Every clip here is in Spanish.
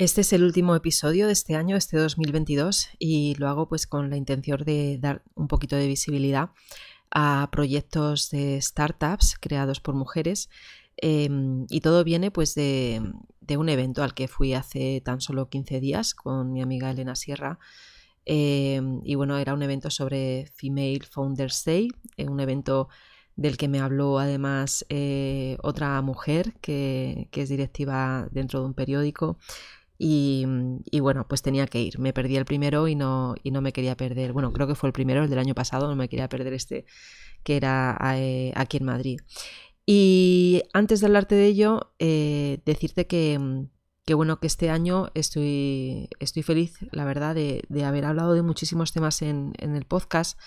Este es el último episodio de este año, este 2022, y lo hago pues con la intención de dar un poquito de visibilidad a proyectos de startups creados por mujeres. Em, y todo viene pues de, un evento al que fui hace tan solo 15 días con mi amiga Elena Sierra. Em, y bueno, era un evento sobre Female Founders Day, eh, un evento del que me habló además eh, otra mujer que, que, es directiva dentro de un periódico Mm, y, bueno, pues tenía que ir. Me perdí el primero y no, y no me quería perder. Bueno, creo que fue el primero, el del año pasado, no me quería perder este que era eh, aquí en Madrid. Y antes de hablarte de ello, eh, decirte que, mm, que, bueno, que este año estoy, estoy feliz, la verdad, de, haber hablado de muchísimos temas en, en, el podcast,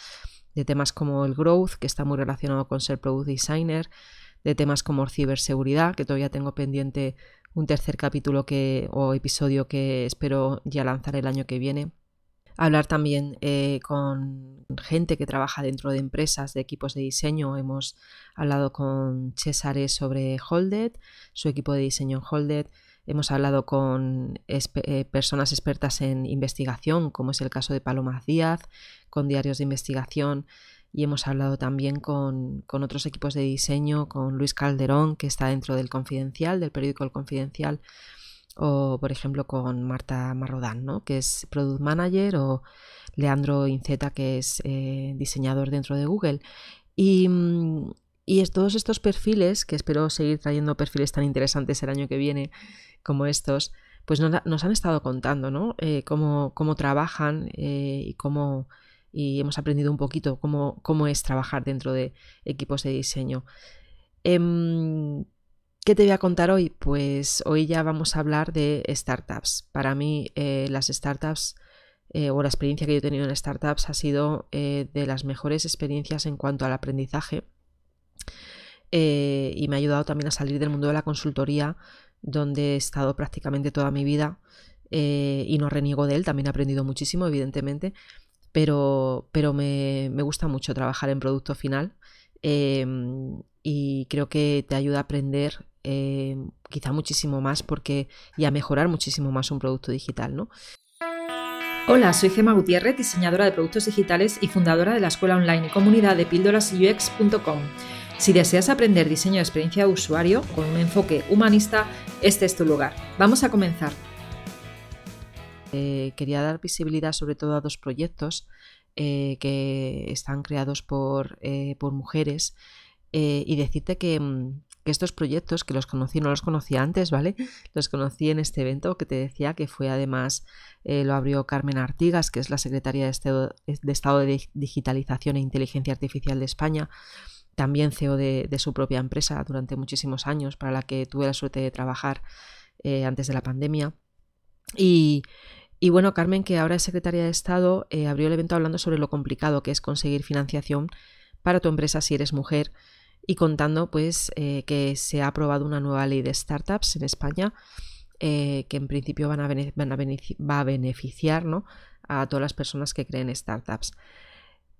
de temas como el growth, que está muy relacionado con ser product designer, de temas como ciberseguridad, que todavía tengo pendiente un tercer capítulo que, o episodio que espero ya lanzar el año que viene. Hablar también eh, con gente que trabaja dentro de empresas, de equipos de diseño. Hemos hablado con Cesare sobre Holded, su equipo de diseño en Holded. Hemos hablado con eh, personas expertas en investigación, como es el caso de Paloma Díaz, con diarios de investigación y hemos hablado también con, otros equipos de diseño, con Luis Calderón, que está dentro del Confidencial, del periódico El Confidencial, o por ejemplo con Marta Marrodán, ¿no? que es Product Manager, o Leandro Inceta, que es eh, diseñador dentro de Google. Y, y todos estos perfiles, que espero seguir trayendo perfiles tan interesantes el año que viene como estos, pues nos, han estado contando ¿no? Eh, cómo, cómo, trabajan eh, y cómo y hemos aprendido un poquito cómo, cómo es trabajar dentro de equipos de diseño. Em, ¿Qué te voy a contar hoy? Pues hoy ya vamos a hablar de startups. Para mí eh, las startups eh, o la experiencia que yo he tenido en startups ha sido eh, de las mejores experiencias en cuanto al aprendizaje y me ha ayudado también a salir del mundo de la consultoría donde he estado prácticamente toda mi vida y no reniego de él, también he aprendido muchísimo evidentemente, pero, pero me, gusta mucho trabajar en producto final em, y creo que te ayuda a aprender em, quizá muchísimo más porque, y a mejorar muchísimo más un producto digital, ¿no? Hola, soy Gema Gutiérrez, diseñadora de productos digitales y fundadora de la escuela online y comunidad de píldorasux.com. Si deseas aprender diseño de experiencia de usuario con un enfoque humanista, este es tu lugar. Vamos a comenzar. Eh, quería dar visibilidad sobre todo a dos proyectos eh, que están creados por, eh, mujeres y decirte mm, que, estos proyectos, que los conocí, no los conocía antes, ¿vale? Los conocí en este evento que te decía que fue además, lo abrió Carmen Artigas, que es la secretaria de Estado de, Digitalización e Inteligencia Artificial de España también CEO de, su propia empresa durante muchísimos años, para la que tuve la suerte de trabajar antes de la pandemia. Y, y bueno, Carmen, que ahora es secretaria de Estado, eh, abrió el evento hablando sobre lo complicado que es conseguir financiación para tu empresa si eres mujer y contando pues eh, que se ha aprobado una nueva ley de startups en España eh, que en principio van a, va a beneficiar a todas las personas que creen startups.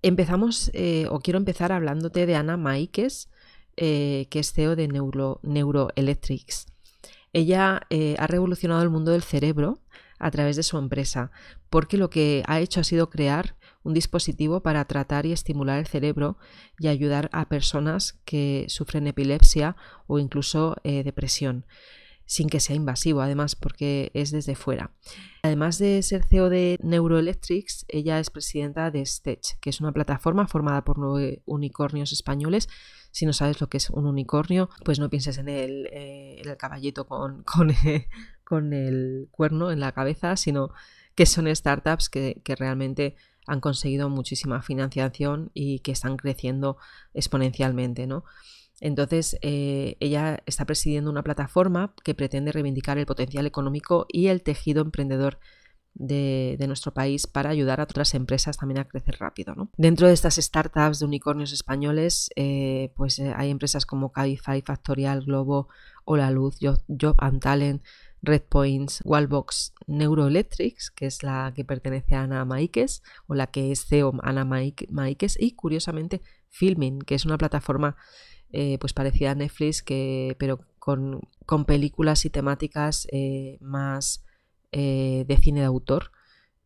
Empezamos, o quiero empezar hablándote de Ana Maikes, que es CEO de Neuro, Neuroelectrics. Ella ha revolucionado el mundo del cerebro a través de su empresa, porque lo que ha hecho ha sido crear un dispositivo para tratar y estimular el cerebro y ayudar a personas que sufren epilepsia o incluso eh, depresión sin que sea invasivo, además, porque es desde fuera. Además de ser CEO de Neuroelectrics, ella es presidenta de Stech, que es una plataforma formada por nueve unicornios españoles. Si no sabes lo que es un unicornio, pues no pienses en el, eh, el caballito con, con, con el cuerno en la cabeza, sino que son startups que, realmente han conseguido muchísima financiación y que están creciendo exponencialmente, ¿no? Entonces, eh, ella está presidiendo una plataforma que pretende reivindicar el potencial económico y el tejido emprendedor de, nuestro país para ayudar a otras empresas también a crecer rápido. ¿no? Dentro de estas startups de unicornios españoles, eh, pues eh, hay empresas como Cabify, Factorial, Globo, o La Luz, Job and Talent, Redpoints, Wallbox Neuroelectrics, que es la que pertenece a Ana Maikes, o la que es CEO Ana Maikes, y curiosamente Filming, que es una plataforma eh, pues parecida a Netflix, que, pero con, películas y temáticas eh, más eh, de cine de autor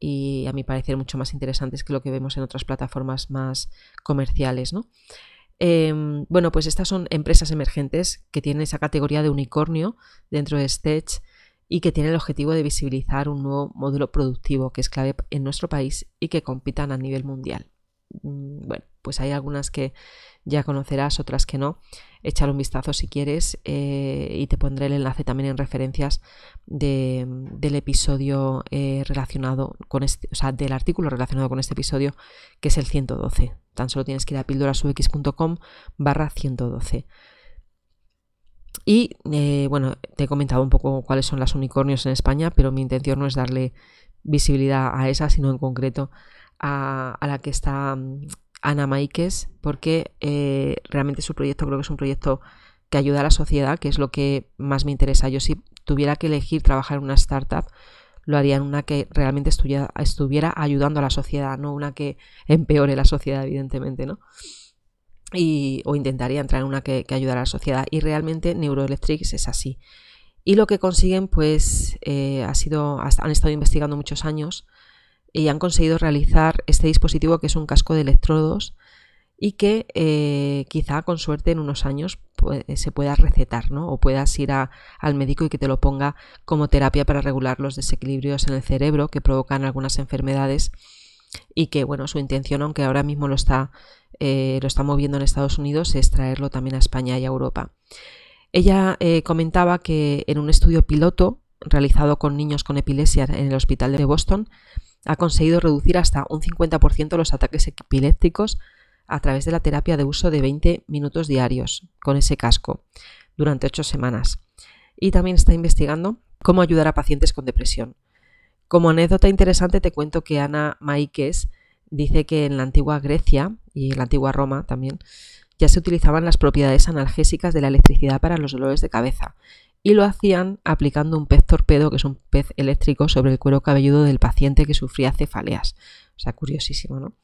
y a mi parecer mucho más interesantes que lo que vemos en otras plataformas más comerciales. ¿no? Em, bueno, pues estas son empresas emergentes que tienen esa categoría de unicornio dentro de Stage y que tienen el objetivo de visibilizar un nuevo modelo productivo que es clave en nuestro país y que compitan a nivel mundial. Mm, bueno, pues hay algunas que ya conocerás, otras que no. Échale un vistazo si quieres eh, y te pondré el enlace también en referencias del episodio eh, relacionado con este, o sea, del artículo relacionado con este episodio, que es el 112. Tan solo tienes que ir a píldorasux.com barra 112. Y eh, bueno, te he comentado un poco cuáles son las unicornios en España, pero mi intención no es darle visibilidad a esa, sino en concreto a, la que está mm, Ana Maikes, porque eh, realmente su proyecto creo que es un proyecto que ayuda a la sociedad, que es lo que más me interesa. Yo si tuviera que elegir trabajar en una startup, lo haría en una que realmente estuviera, estuviera ayudando a la sociedad, no una que empeore la sociedad, evidentemente, ¿no? O intentaría entrar en una que, ayudara a la sociedad. Y realmente Neuroelectrics es así. Y lo que consiguen, pues, eh, ha sido, han estado investigando muchos años y han conseguido realizar este dispositivo que es un casco de electrodos y que eh, quizá con suerte en unos años se pueda recetar, ¿no? O puedas ir al médico y que te lo ponga como terapia para regular los desequilibrios en el cerebro que provocan algunas enfermedades y que, bueno, su intención, aunque ahora mismo lo está, eh, lo está moviendo en Estados Unidos, es traerlo también a España y a Europa. Ella eh, comentaba que en un estudio piloto realizado con niños con epilepsia en el hospital de Boston, ha conseguido reducir hasta un 50% los ataques epilépticos a través de la terapia de uso de 20 minutos diarios con ese casco durante 8 semanas. Y también está investigando cómo ayudar a pacientes con depresión. Como anécdota interesante te cuento que Ana Maikes dice que en la antigua Grecia y en la antigua Roma también ya se utilizaban las propiedades analgésicas de la electricidad para los dolores de cabeza y lo hacían aplicando un pez torpedo, que es un pez eléctrico, sobre el cuero cabelludo del paciente que sufría cefaleas. O sea, curiosísimo, ¿no?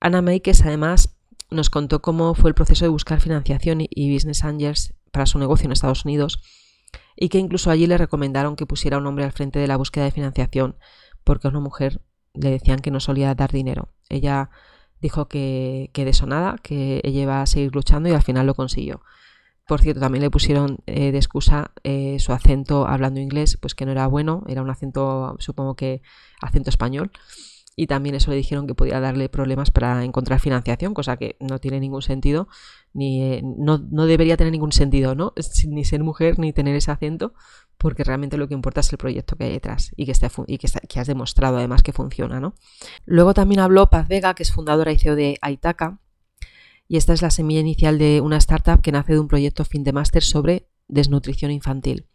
Ana Meikes además nos contó cómo fue el proceso de buscar financiación y business angels para su negocio en Estados Unidos y que incluso allí le recomendaron que pusiera un hombre al frente de la búsqueda de financiación porque una mujer le decían que no solía dar dinero. Ella dijo que, que de eso nada, que ella iba a seguir luchando y al final lo consiguió. Por cierto, también le pusieron eh, de excusa eh, su acento hablando inglés, pues que no era bueno, era un acento, supongo que acento español. Y también eso le dijeron que podía darle problemas para encontrar financiación, cosa que no tiene ningún sentido, ni eh, no, debería tener ningún sentido, ¿no? Ni ser mujer ni tener ese acento, porque realmente lo que importa es el proyecto que hay detrás y que, esté, y que, que has demostrado además que funciona, ¿no? Luego también habló Paz Vega, que es fundadora y CEO de Aitaka, y esta es la semilla inicial de una startup que nace de un proyecto fin de máster sobre desnutrición infantil.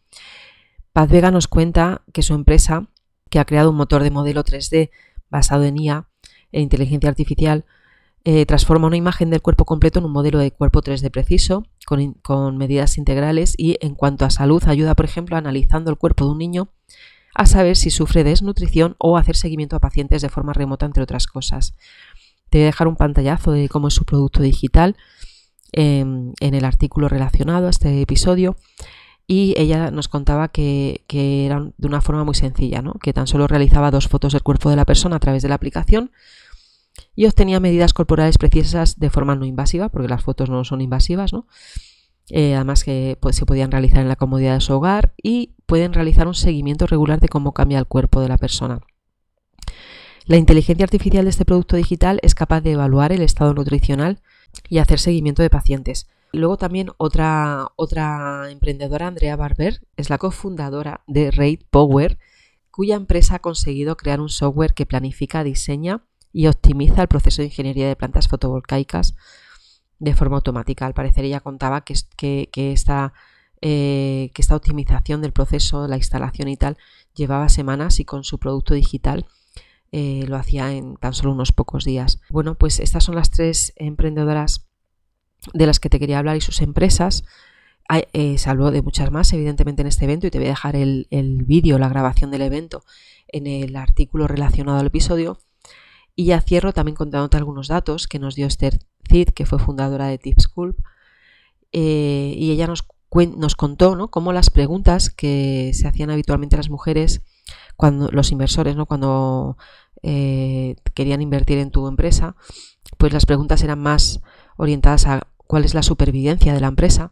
Paz Vega nos cuenta que su empresa, que ha creado un motor de modelo 3D basado en IA e inteligencia artificial, eh, transforma una imagen del cuerpo completo en un modelo de cuerpo 3D preciso, con, con, medidas integrales y en cuanto a salud ayuda, por ejemplo, analizando el cuerpo de un niño a saber si sufre desnutrición o hacer seguimiento a pacientes de forma remota, entre otras cosas. Te voy a dejar un pantallazo de cómo es su producto digital em, en el artículo relacionado a este episodio. Y ella nos contaba que, era de una forma muy sencilla, ¿no? que tan solo realizaba dos fotos del cuerpo de la persona a través de la aplicación y obtenía medidas corporales precisas de forma no invasiva, porque las fotos no son invasivas, ¿no? Eh, además que pues, se podían realizar en la comodidad de su hogar y pueden realizar un seguimiento regular de cómo cambia el cuerpo de la persona. La inteligencia artificial de este producto digital es capaz de evaluar el estado nutricional y hacer seguimiento de pacientes. Luego también otra, otra emprendedora, Andrea Barber, es la cofundadora de Raid Power, cuya empresa ha conseguido crear un software que planifica, diseña y optimiza el proceso de ingeniería de plantas fotovoltaicas de forma automática. Al parecer ella contaba que, que, esta, eh, que esta optimización del proceso, la instalación y tal, llevaba semanas y con su producto digital eh, lo hacía en tan solo unos pocos días. Bueno, pues estas son las tres emprendedoras de las que te quería hablar y sus empresas. Eh, salvo de muchas más, evidentemente, en este evento, y te voy a dejar el, vídeo, la grabación del evento, en el artículo relacionado al episodio. Y ya cierro también contándote algunos datos que nos dio Esther Cid, que fue fundadora de Tips eh, y ella nos, nos contó ¿no? cómo las preguntas que se hacían habitualmente las mujeres cuando los inversores, ¿no? Cuando eh, querían invertir en tu empresa, pues las preguntas eran más orientadas a cuál es la supervivencia de la empresa,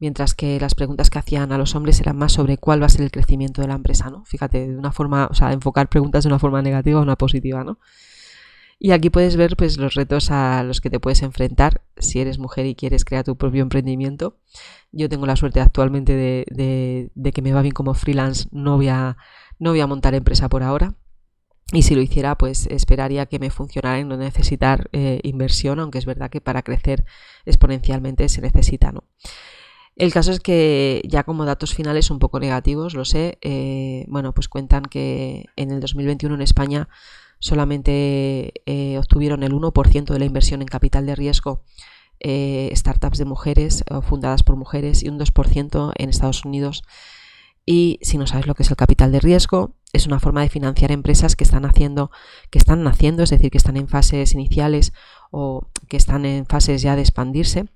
mientras que las preguntas que hacían a los hombres eran más sobre cuál va a ser el crecimiento de la empresa, ¿no? Fíjate, de una forma, o sea, enfocar preguntas de una forma negativa o una positiva, ¿no? Y aquí puedes ver pues, los retos a los que te puedes enfrentar si eres mujer y quieres crear tu propio emprendimiento. Yo tengo la suerte actualmente de, que me va bien como freelance, no a, no voy a montar empresa por ahora. Y si lo hiciera, pues esperaría que me funcionara y no necesitar eh, inversión, aunque es verdad que para crecer exponencialmente se necesita, ¿no? El caso es que ya como datos finales un poco negativos, lo sé, eh, bueno, pues cuentan que en el 2021 en España solamente eh, obtuvieron el 1% de la inversión en capital de riesgo startups de mujeres fundadas por mujeres y un 2% en Estados Unidos. Y si no sabes lo que es el capital de riesgo, es una forma de financiar empresas que están haciendo, que están naciendo, es decir, que están en fases iniciales o que están en fases ya de expandirse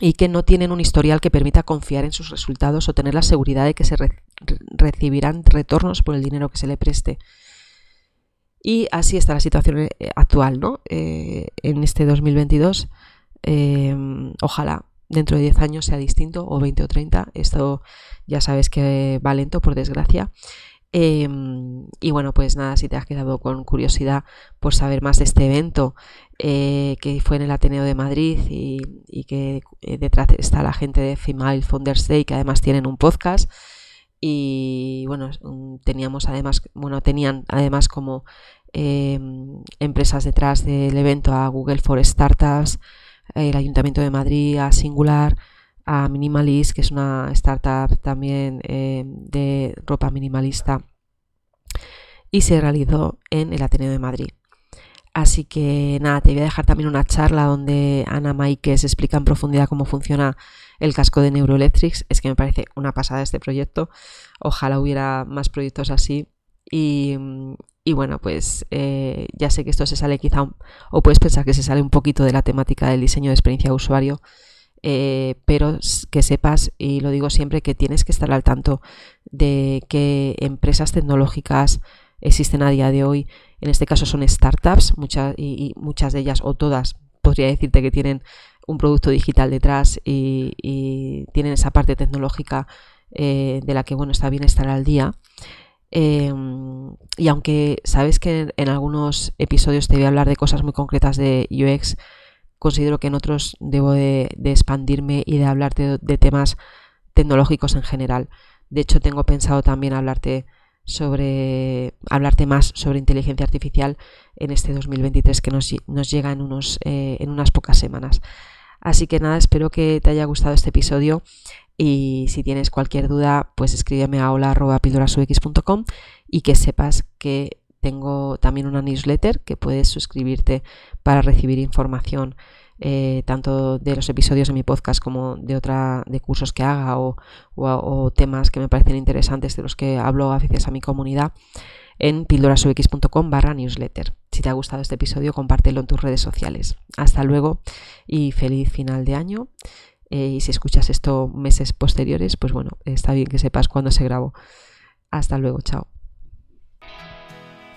y que no tienen un historial que permita confiar en sus resultados o tener la seguridad de que se recibirán retornos por el dinero que se le preste. Y así está la situación eh, actual, ¿no? Eh, en este 2022, em, ojalá dentro de 10 años sea distinto, o 20 o 30. Esto ya sabes que va lento, por desgracia. Em, y bueno, pues nada, si te has quedado con curiosidad por saber más de este evento, eh, que fue en el Ateneo de Madrid y, que detrás está la gente de Female Founders Day, que además tienen un podcast, y bueno, teníamos además, bueno, tenían además como em, empresas detrás del evento a Google for Startups, el Ayuntamiento de Madrid, a Singular, a Minimalist, que es una startup también em, de ropa minimalista, y se realizó en el Ateneo de Madrid. Así que nada, te voy a dejar también una charla donde Ana Maikes explica en profundidad cómo funciona el casco de Neuroelectrics. Es que me parece una pasada este proyecto. Ojalá hubiera más proyectos así. Y, bueno, pues eh, ya sé que esto se sale quizá, o puedes pensar que se sale un poquito de la temática del diseño de experiencia de usuario, eh, pero que sepas, y lo digo siempre, que tienes que estar al tanto de qué empresas tecnológicas existen a día de hoy. En este caso son startups, muchas, y, muchas de ellas, o todas, podría decirte que tienen un producto digital detrás y, tienen esa parte tecnológica eh, de la que bueno está bien estar al día. Em, y aunque sabes que en, algunos episodios te voy a hablar de cosas muy concretas de UX, considero que en otros debo de, expandirme y de hablarte de, temas tecnológicos en general. De hecho, tengo pensado también hablarte sobre hablarte más sobre inteligencia artificial en este 2023 que nos, llega en, unos, eh, en unas pocas semanas. Así que nada, espero que te haya gustado este episodio y si tienes cualquier duda, pues escríbeme a hola.pildorasux.com y que sepas que tengo también una newsletter que puedes suscribirte para recibir información eh, tanto de los episodios de mi podcast como de otra de cursos que haga o, temas que me parecen interesantes de los que hablo a veces a mi comunidad en pildorasux.com barra newsletter. Si te ha gustado este episodio, compártelo en tus redes sociales. Hasta luego y feliz final de año. Eh, y si escuchas esto meses posteriores, pues bueno, está bien que sepas cuándo se grabó. Hasta luego, chao.